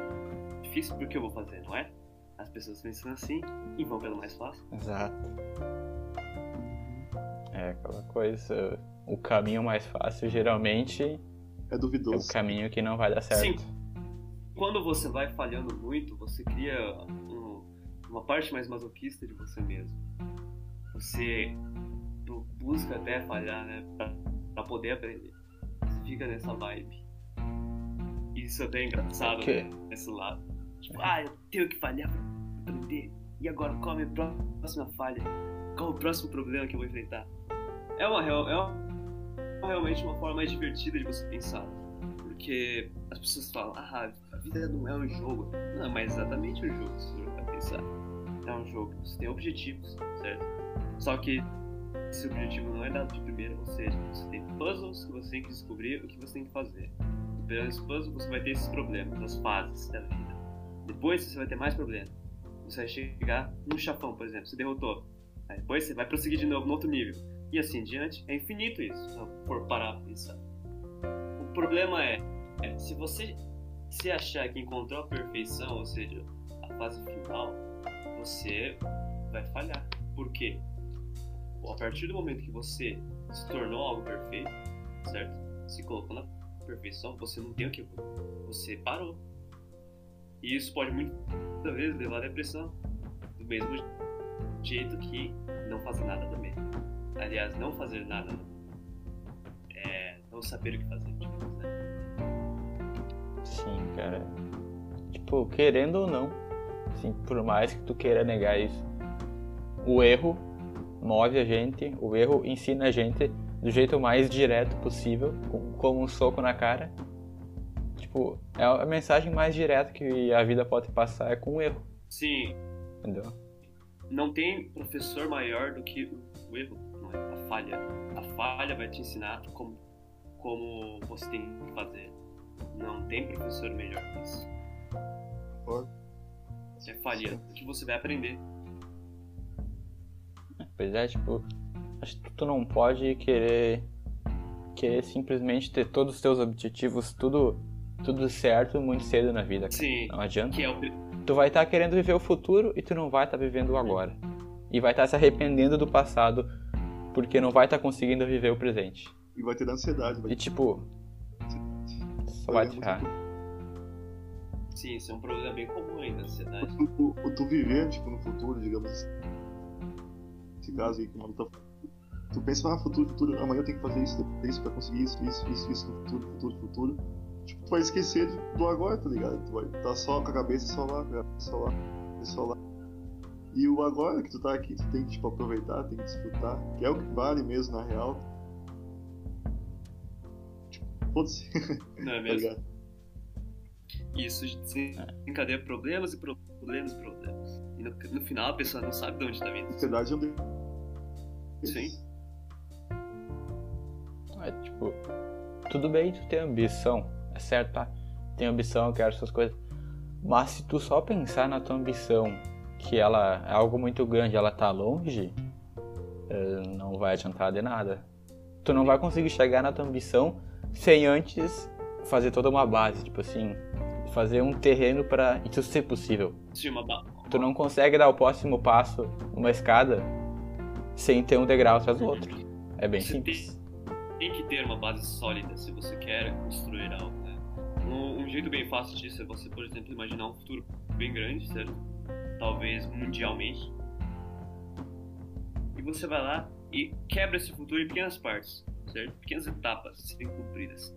difícil, por que eu vou fazer, não é? As pessoas pensam assim e vão pelo mais fácil. Exato. É aquela coisa, o caminho mais fácil geralmente é duvidoso. É o caminho que não vai dar certo. Sim. Quando você vai falhando muito, você cria um, uma parte mais masoquista de você mesmo. Você busca até falhar, né? Pra, pra poder aprender. Você fica nessa vibe. Isso é até engraçado, okay. né? Nesse lado. Tipo, ah, eu tenho que falhar pra aprender. E agora, qual é a minha próxima falha? Qual é o próximo problema que eu vou enfrentar? É uma, é uma realmente uma forma mais divertida de você pensar. Porque as pessoas falam, ah, a vida não é um jogo. Não, mas exatamente um jogo, se você vai pensar. É um jogo, você tem objetivos, certo? Só que esse objetivo não é dado de primeira, ou seja, você tem puzzles que você tem que descobrir o que você tem que fazer. Superando esse puzzle, você vai ter esses problemas, as fases da vida. Depois você vai ter mais problemas. você vai chegar num chafão, por exemplo, você derrotou. Aí depois você vai prosseguir de novo no outro nível. E assim diante. É infinito isso, se for parar pra pensar. O problema é, é, se você se achar que encontrou a perfeição, ou seja, a fase final, você vai falhar. Por quê? A partir do momento que você se tornou algo perfeito, certo? Se colocou na perfeição, você não tem o que Você parou. E isso pode muitas vezes levar à depressão. Do mesmo jeito que não fazer nada também. Aliás, não fazer nada é não saber o que fazer, tipo, né? Sim, cara. Tipo, querendo ou não, assim, por mais que tu queira negar isso, o erro move a gente, o erro ensina a gente do jeito mais direto possível, como um soco na cara. Tipo, é a mensagem mais direta que a vida pode passar é com o erro. Sim. Entendeu? Não tem professor maior do que o erro, não é? A falha. A falha vai te ensinar como, como você tem que fazer. Não tem professor melhor que isso. Você é falha, que você vai aprender. Pois é, tipo, acho que tu não pode querer querer simplesmente ter todos os teus objetivos tudo tudo certo muito cedo na vida. Cara. Sim. Não adianta. É o... Tu vai estar tá querendo viver o futuro e tu não vai estar tá vivendo o agora. E vai estar tá se arrependendo do passado porque não vai estar tá conseguindo viver o presente. E vai ter ansiedade. Vai... E tipo, só vai te errar. Sim, isso é um problema bem comum ainda, ansiedade. O, o, o tu viver, tipo, no futuro, digamos assim. Esse caso aí que o Malu tá Tu pensa, ah, futuro, futuro, amanhã eu tenho que fazer isso, isso pra conseguir isso, isso, isso, isso no futuro, futuro, futuro. Tipo, tu vai esquecer do agora, tá ligado? Tu vai estar tá só com a cabeça só lá, só lá, só lá. E o agora que tu tá aqui, tu tem que tipo, aproveitar, tem que desfrutar, que é o que vale mesmo na real. Tipo, foda-se. *laughs* Não é mesmo? tá isso desencadeia problemas e problemas e problemas. E no, no, final a pessoa não sabe de onde tá vindo. Ansiedade é um Sim. É tipo, tudo bem tu ter ambição, é certo, tá? Tem ambição, quero essas coisas. Mas se tu só pensar na tua ambição, que ela é algo muito grande, ela tá longe, eh, não vai adiantar de nada. Tu não vai conseguir chegar na tua ambição sem antes fazer toda uma base, tipo assim, fazer um terreno para isso ser possível. Sim, uma Tu não consegue dar o próximo passo numa escada sem ter um degrau atrás do outro. É bem você simples. Tem, tem, que ter uma base sólida se você quer construir algo. Né? Um, um, jeito bem fácil disso é você, por exemplo, imaginar um futuro bem grande, certo? Talvez mundialmente. E você vai lá e quebra esse futuro em pequenas partes, certo? Pequenas etapas serem cumpridas.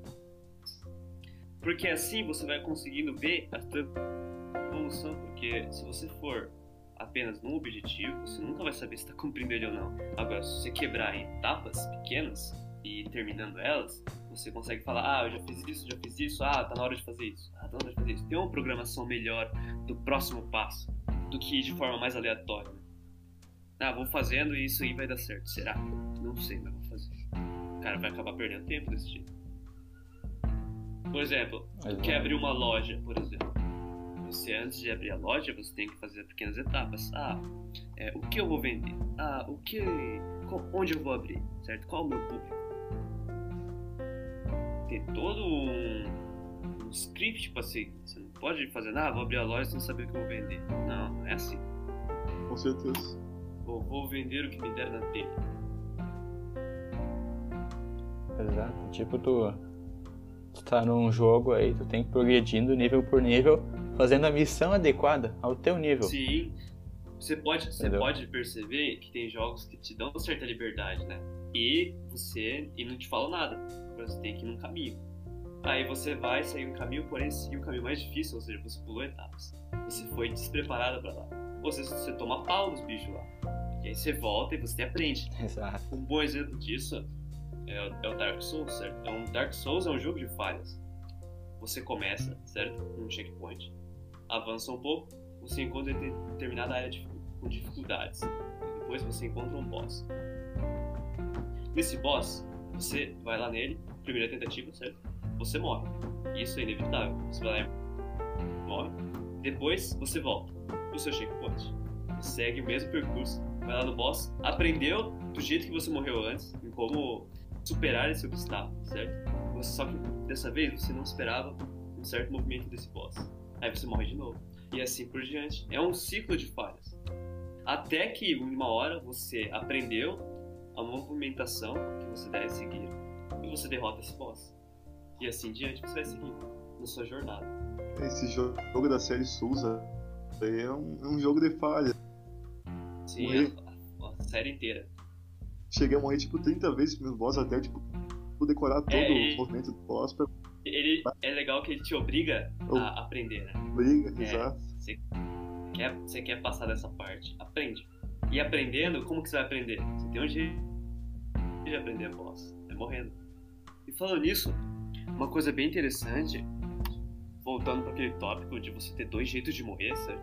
Porque assim você vai conseguindo ver a evolução. Porque se você for apenas num objetivo, você nunca vai saber se está cumprindo ele ou não. Agora, se você quebrar em etapas pequenas e terminando elas, você consegue falar: ah, eu já fiz isso, já fiz isso, ah, tá na hora de fazer isso, ah, tá na hora de fazer isso. Tem uma programação melhor do próximo passo do que de forma mais aleatória. Ah, vou fazendo e isso aí vai dar certo. Será? Não sei, mas vou fazer. O cara vai acabar perdendo tempo desse jeito. Por exemplo, tu quer abrir uma loja, por exemplo você, antes de abrir a loja, você tem que fazer pequenas etapas. Ah, é, o que eu vou vender? Ah, o que. Onde eu vou abrir? Certo? Qual é o meu público? Tem todo um, um script para seguir. Você não pode fazer, ah, vou abrir a loja sem saber o que eu vou vender. Não, não é assim. Com certeza. Vou, vou vender o que me der na telha. Exato. Tipo, tu, tu tá num jogo aí, tu tem que ir progredindo nível por nível fazendo a missão adequada ao teu nível. Sim. Você pode, você pode perceber que tem jogos que te dão certa liberdade, né? E você e não te falam nada. Você tem que ir num caminho. Aí você vai sair um caminho, porém seguir o um caminho mais difícil, ou seja, você pulou etapas. Você foi despreparado para lá. Ou seja, você toma pau dos bichos lá. E aí você volta e você aprende. *laughs* Exato. Um bom exemplo disso é o, é o Dark Souls, certo? É um, Dark Souls é um jogo de falhas. Você começa, certo? Num checkpoint avança um pouco, você encontra determinada área de, com dificuldades. Depois você encontra um boss. Nesse boss, você vai lá nele, primeira tentativa, certo? Você morre. Isso é inevitável. Você vai lá e morre. Depois você volta pro seu checkpoint. Você segue o mesmo percurso, vai lá no boss, aprendeu do jeito que você morreu antes, em como superar esse obstáculo, certo? Você, só que dessa vez você não esperava um certo movimento desse boss. Aí você morre de novo. E assim por diante. É um ciclo de falhas. Até que uma hora você aprendeu a movimentação que você deve seguir e você derrota esse boss. E assim diante você vai seguir na sua jornada. Esse jogo da série Souza é um, é um jogo de falha. Sim, a, a, série inteira. Cheguei a morrer tipo 30 vezes meus boss até tipo decorar todo é, o movimento do boss pra... Ele é legal que ele te obriga a aprender, né? Obriga, é, exato. Você quer, você quer passar dessa parte, aprende. E aprendendo, como que você vai aprender? Você tem um jeito de aprender a boss, é morrendo. E falando nisso, uma coisa bem interessante, voltando para aquele tópico de você ter dois jeitos de morrer, certo?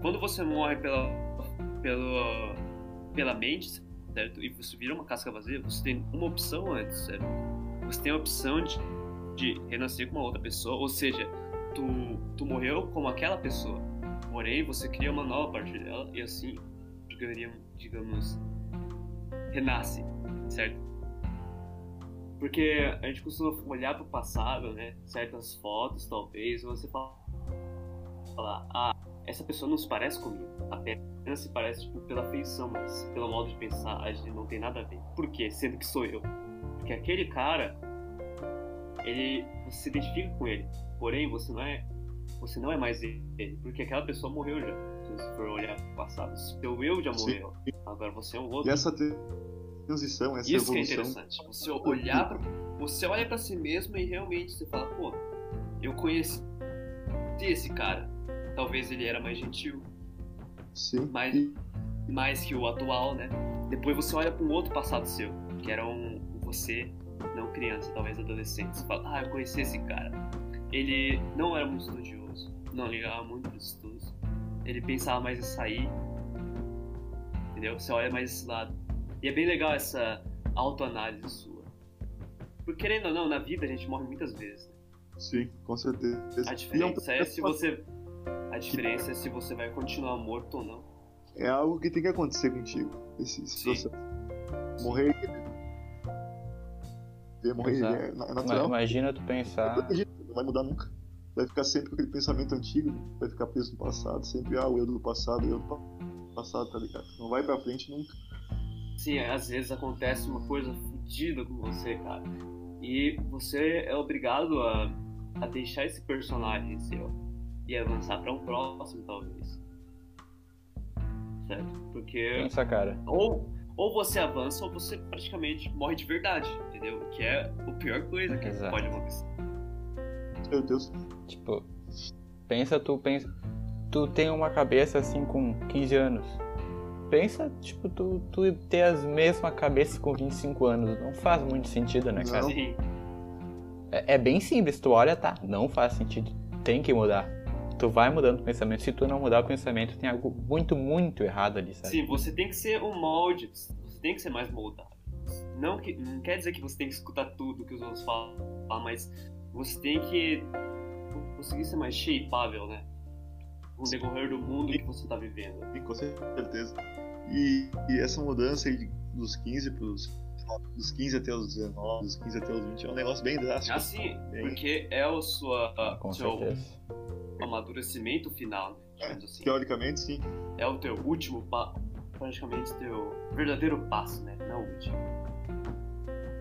Quando você morre pela, pela, pela mente, certo? E você vira uma casca vazia, você tem uma opção antes, certo? Você tem a opção de, de renascer com uma outra pessoa, ou seja, tu, tu morreu como aquela pessoa, porém você cria uma nova parte dela e assim, digamos, digamos renasce, certo? Porque a gente costuma olhar para o passado, né? Certas fotos, talvez, e você fala, falar, ah, essa pessoa não se parece comigo. Apenas se parece tipo, pela feição, mas pelo modo de pensar, a gente não tem nada a ver. Por quê? Sendo que sou eu. Porque aquele cara, ele, você se identifica com ele. Porém, você não é, você não é mais ele, porque aquela pessoa morreu já. Se você for olhar para o passado, seu eu já morreu. Sim. Agora você é um outro. E essa transição, essa Isso evolução. que é interessante. Você olhar pra, você olha para si mesmo e realmente você fala, pô, eu conheci esse cara. Talvez ele era mais gentil. Sim. Mais, mais que o atual, né? Depois você olha para um outro passado seu, que era um você, não criança, talvez adolescente. Você fala, ah, eu conheci esse cara. Ele não era muito estudioso, não ligava muito para os estudos. Ele pensava mais em sair, entendeu? Você olha mais esse lado. E é bem legal essa autoanálise sua. Porque querendo ou não, na vida a gente morre muitas vezes. Né? Sim, com certeza. A diferença é se você. A diferença é se você vai continuar morto ou não. É algo que tem que acontecer contigo. Esse, esse processo. Morrer. Morrer é natural. Imagina tu pensar. Não vai mudar nunca. Vai ficar sempre com aquele pensamento antigo, vai ficar preso no passado, sempre, ah, o eu do passado, o eu do passado, tá ligado? Não vai pra frente nunca. Sim, às vezes acontece uma coisa fodida com você, cara. E você é obrigado a, a deixar esse personagem seu e avançar para um próximo, talvez. Certo? Porque. Pensa, cara. Ou, ou você avança ou você praticamente morre de verdade, entendeu? Que é a pior coisa que Exato. pode acontecer. Meu Deus. Tipo, pensa tu, pensa. Tu tem uma cabeça assim com 15 anos pensa, tipo, tu, tu ter as mesmas cabeças com 25 anos. Não faz muito sentido, né, cara? Sim. É, é, bem simples, tu olha, tá, não faz sentido. Tem que mudar. Tu vai mudando o pensamento. Se tu não mudar o pensamento, tem algo muito, muito errado ali, sabe? Sim, você tem que ser um molde. Você tem que ser mais moldado. Não, que, não quer dizer que você tem que escutar tudo que os outros falam, mas você tem que conseguir ser mais shapeável, né? O decorrer do mundo que você está vivendo. E, com certeza. E, e essa mudança aí dos 15 pros dos 15 até os 19, dos 15 até os 20 é um negócio bem drástico. Assim, bem... porque é o sua, Com seu amadurecimento final, né? É, assim. Teoricamente, sim. É o teu último passo, praticamente teu verdadeiro passo, né? Não o último.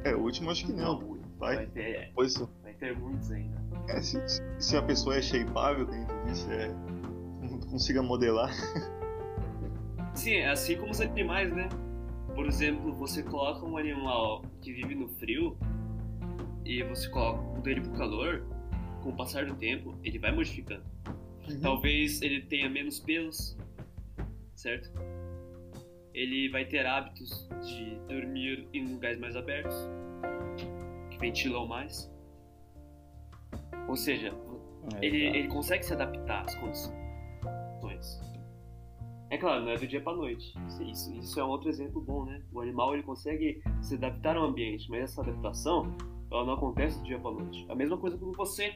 É, o último acho que não. não vai, vai ter, é. pois, vai ter muitos ainda. É, se, se a pessoa é shapeável dentro disso, é, consiga modelar. Sim, é assim como os animais, né? Por exemplo, você coloca um animal que vive no frio e você coloca ele pro calor, com o passar do tempo, ele vai modificando. Uhum. Talvez ele tenha menos pelos, certo? Ele vai ter hábitos de dormir em lugares mais abertos, que ventilam mais. Ou seja, é, ele, ele consegue se adaptar às condições. É claro, não é do dia para noite. Isso, isso é um outro exemplo bom, né? O animal ele consegue se adaptar ao ambiente, mas essa adaptação ela não acontece do dia para noite. A mesma coisa com você.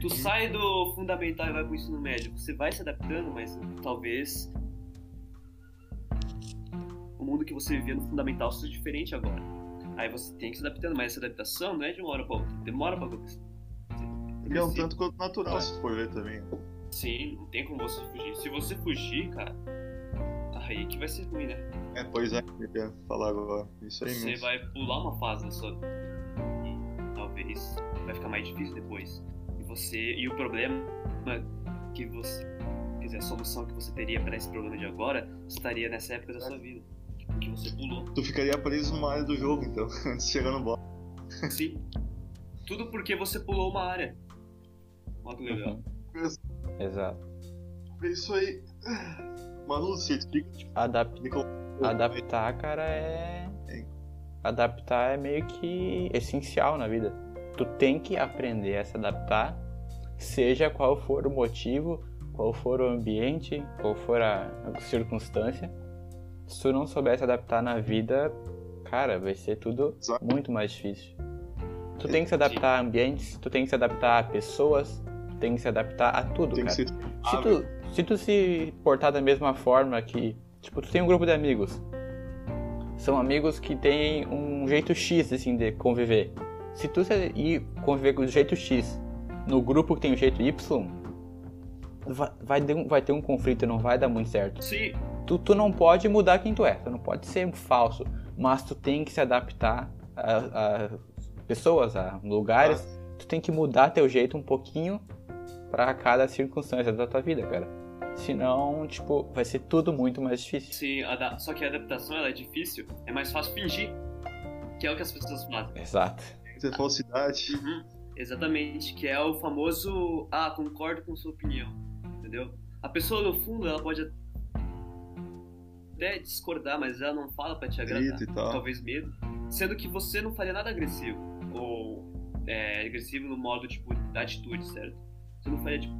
Tu sai do fundamental e vai pro ensino médio, você vai se adaptando, mas talvez o mundo que você vivia no fundamental seja diferente agora. Aí você tem que se adaptando, mas essa adaptação não é de uma hora pra outra, demora pra acontecer. É um tanto quanto natural, se for ver também. Sim, não tem como você fugir. Se você fugir, cara, aí que vai ser ruim, né? É, pois é, eu ia falar agora. Isso aí Você mesmo. vai pular uma fase da sua vida. E talvez vai ficar mais difícil depois. E você. E o problema que você. Quer dizer, a solução que você teria para esse problema de agora estaria nessa época da sua vida. Que você pulou. Tu ficaria preso numa área do jogo, então, *laughs* antes de chegar no boss. Sim. Tudo porque você pulou uma área. Olha que legal. Exato. É isso aí. Manu, você explica? Adap... Adaptar, cara, é. Adaptar é meio que essencial na vida. Tu tem que aprender a se adaptar, seja qual for o motivo, qual for o ambiente, qual for a circunstância. Se tu não souber se adaptar na vida, cara, vai ser tudo muito mais difícil. Tu tem que se adaptar a ambientes, tu tem que se adaptar a pessoas, tem que se adaptar a tudo, tem cara. Se tu, se tu se portar da mesma forma que, tipo, tu tem um grupo de amigos, são amigos que têm um jeito X, assim, de conviver. Se tu ir conviver com o jeito X no grupo que tem o jeito Y, vai, vai, ter um, vai ter um conflito e não vai dar muito certo. Sim. Tu, tu não pode mudar quem tu é, tu não pode ser falso, mas tu tem que se adaptar a, a pessoas, a lugares. Ah. Tu tem que mudar teu jeito um pouquinho para cada circunstância da tua vida, cara. Senão, tipo, vai ser tudo muito mais difícil. Sim, só que a adaptação ela é difícil, é mais fácil fingir, que é o que as pessoas fazem. Exato. Tem falsidade. Uhum. Exatamente, que é o famoso, ah, concordo com sua opinião, entendeu? A pessoa, no fundo, ela pode até discordar, mas ela não fala para te agradar. Talvez medo. Sendo que você não faria nada agressivo. Ou é, agressivo no modo, tipo, da atitude, certo? Você não faria, tipo,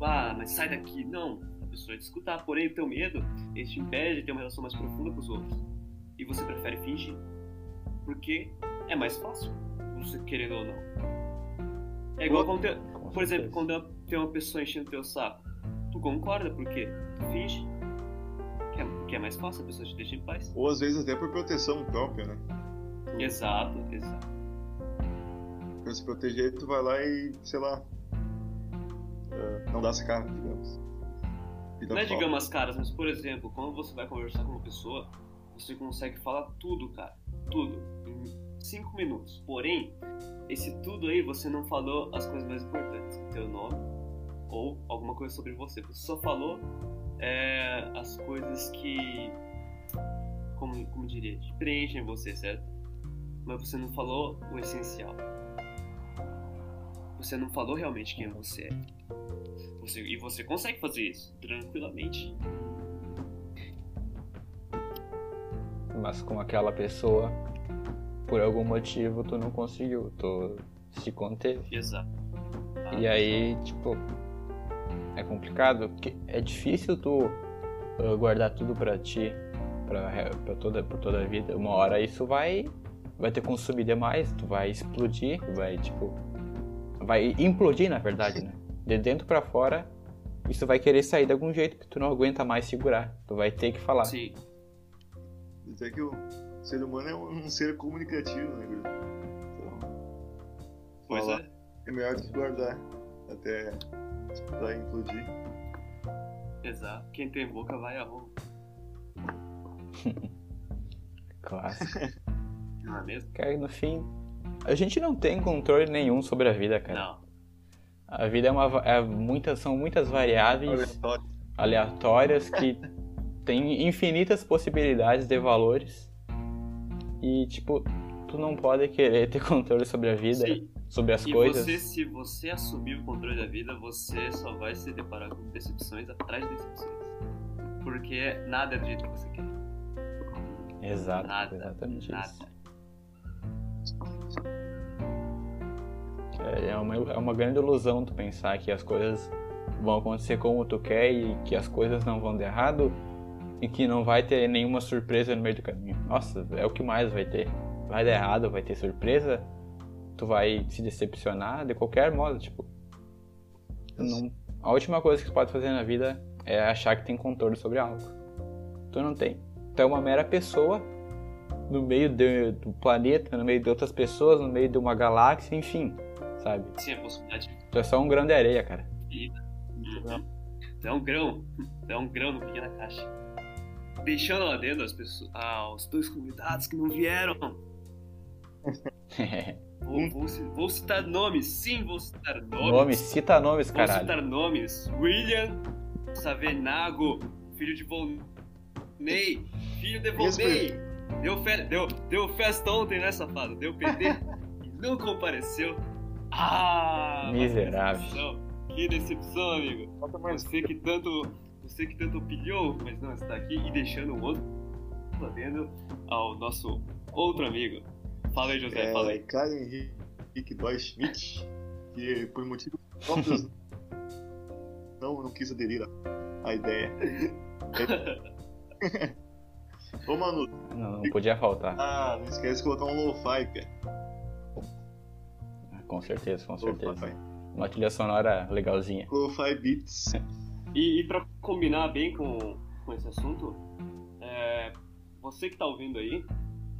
ah, mas sai daqui. Não, a pessoa é de escutar. Porém, o teu medo, ele te impede de ter uma relação mais profunda com os outros. E você prefere fingir. Porque é mais fácil, você querendo ou não. É igual quando, tem, por exemplo, quando tem uma pessoa enchendo teu saco. Tu concorda porque tu finge. Que é, que é mais fácil, a pessoa te deixa em paz. Ou às vezes até por proteção própria, né? Exato, exato. Pra se proteger, tu vai lá e, sei lá, não dá as caras, digamos. não é digamos as caras, mas por exemplo, quando você vai conversar com uma pessoa, você consegue falar tudo, cara. Tudo. Em cinco minutos. Porém, esse tudo aí você não falou as coisas mais importantes. O teu nome ou alguma coisa sobre você. Você só falou é, as coisas que. Como, como diria? Preenchem você, certo? Mas você não falou o essencial. Você não falou realmente quem você é. Você, e você consegue fazer isso tranquilamente. Mas com aquela pessoa, por algum motivo, tu não conseguiu, tu se conteve. Exato. Ah, e aí, tipo, é complicado, porque é difícil tu uh, guardar tudo pra ti, pra, pra, toda, por toda a vida. Uma hora isso vai, vai te consumir demais, tu vai explodir, vai, tipo, vai implodir, na verdade, né? de dentro para fora, isso vai querer sair de algum jeito que tu não aguenta mais segurar. Tu vai ter que falar. Sim. Dizer que o ser humano é um ser comunicativo, né, Então, pois falar é. é melhor guardar até vai implodir. Exato. Quem tem boca vai a rua. *laughs* Clássico. Não é mesmo? Cara, no fim, a gente não tem controle nenhum sobre a vida, cara. Não. A vida é uma é muitas são muitas variáveis aleatórias que *laughs* tem infinitas possibilidades de valores. E tipo, tu não pode querer ter *laughs* controle sobre a vida, Sim. sobre as e coisas. Você, se você assumir o controle da vida, você só vai se deparar com decepções atrás de decepções. Porque nada é do jeito que você quer. Exato, nada, exatamente nada. isso. É, é uma, é uma grande ilusão tu pensar que as coisas vão acontecer como tu quer e que as coisas não vão dar errado e que não vai ter nenhuma surpresa no meio do caminho. Nossa, é o que mais vai ter. Vai dar errado, vai ter surpresa, tu vai se decepcionar de qualquer modo, tipo, não, a última coisa que tu pode fazer na vida é achar que tem controle sobre algo. Tu não tem. Tu é uma mera pessoa no meio de, do planeta, no meio de outras pessoas, no meio de uma galáxia, enfim, sabe? Sim, a possibilidade. Tu é só um grão de areia, cara. Uhum. Tu é um grão. Tu é um grão no pequena caixa. Deixando lá dentro as pessoas, ah, os dois convidados que não vieram. *laughs* vou, vou, vou, citar nomes, sim, vou citar nomes. Nomes, cita nomes, vou caralho. Vou citar nomes. William Savenago, filho de Volney, filho de Volney. Deu, fe... deu, deu festa ontem, né, safado? Deu PT e *laughs* não compareceu. Ah! Miserável. Que decepção, amigo. Você que tanto, você que tanto pilhou, mas não está aqui e deixando o outro podendo ao nosso outro amigo. Fala aí, José, é, fala aí. Karen Henrique Dói Schmidt, que por motivos próprios *laughs* não, não quis aderir à ideia. *laughs* Ô, Manu. Não, não podia faltar. Ah, não esquece de colocar um lo-fi, cara. Com certeza, com certeza. Uma trilha sonora legalzinha. Lo-fi beats. *laughs* E, e pra combinar bem com, com esse assunto, é, você que tá ouvindo aí,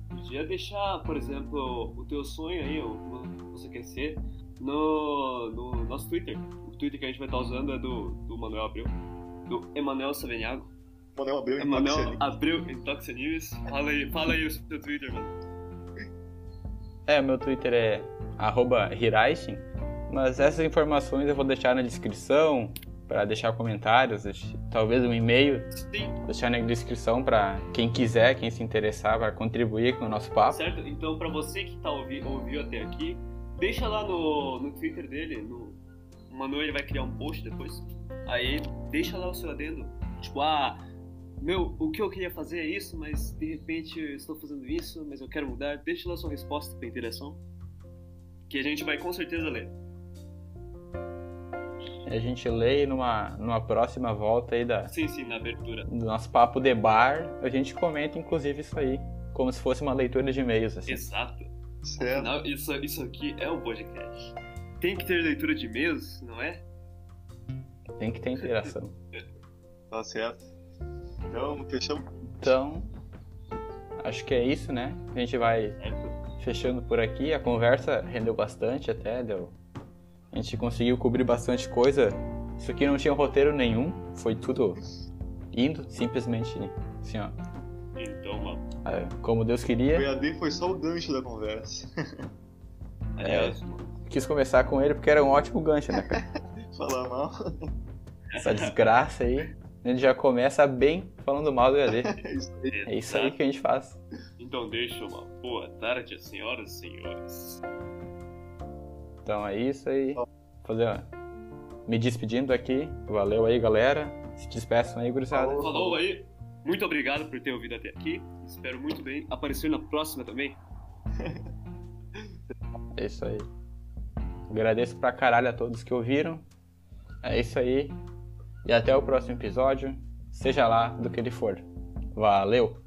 podia deixar, por exemplo, o teu sonho aí, o que você quer ser, no, no nosso Twitter. O Twitter que a gente vai estar tá usando é do, do Manuel Abreu, do Emanuel Saveniago. Manuel Abreu em Manuel Abreu em Toxic News. Fala aí, fala aí o seu Twitter, mano. É, meu Twitter é arroba Hiraishin, mas essas informações eu vou deixar na descrição, para deixar comentários, talvez um e-mail, Sim. deixar na descrição para quem quiser, quem se interessar, para contribuir com o nosso papo. Certo? Então, para você que tá ouvi, ouviu até aqui, deixa lá no, no Twitter dele, no o Manu ele vai criar um post depois. Aí deixa lá o seu adendo. Tipo, ah, meu, o que eu queria fazer é isso, mas de repente eu estou fazendo isso, mas eu quero mudar. Deixa lá sua resposta para interação. Que a gente vai com certeza ler. A gente lê numa, numa próxima volta aí da. Sim, sim, na abertura. Do nosso papo de bar, a gente comenta inclusive isso aí. Como se fosse uma leitura de e-mails, assim. Exato. Certo. Afinal, isso, isso aqui é o um podcast. Tem que ter leitura de e-mails, não é? Tem que ter interação. tá certo. Então, fechamos. Então, acho que é isso, né? A gente vai fechando por aqui. A conversa rendeu bastante até, deu a gente conseguiu cobrir bastante coisa. Isso aqui não tinha roteiro nenhum, foi tudo indo, simplesmente assim, ó. Então, mano. É, como Deus queria. O EAD foi só o gancho da conversa. *laughs* É, quis começar com ele porque era um ótimo gancho, né, cara? *laughs* Falar mal. Essa desgraça aí. A gente já começa bem falando mal do EAD. *laughs* É isso aí. É isso aí que a gente faz. Então deixa uma boa tarde, senhoras e senhores. Então é isso aí. Fazer, ó, me despedindo aqui. Valeu aí, galera. Se despeçam aí, gurizada. Falou, falou aí. Muito obrigado por ter ouvido até aqui. Espero muito bem aparecer na próxima também. *laughs* É isso aí. Agradeço pra caralho a todos que ouviram. É isso aí. E até o próximo episódio. Seja lá do que ele for. Valeu!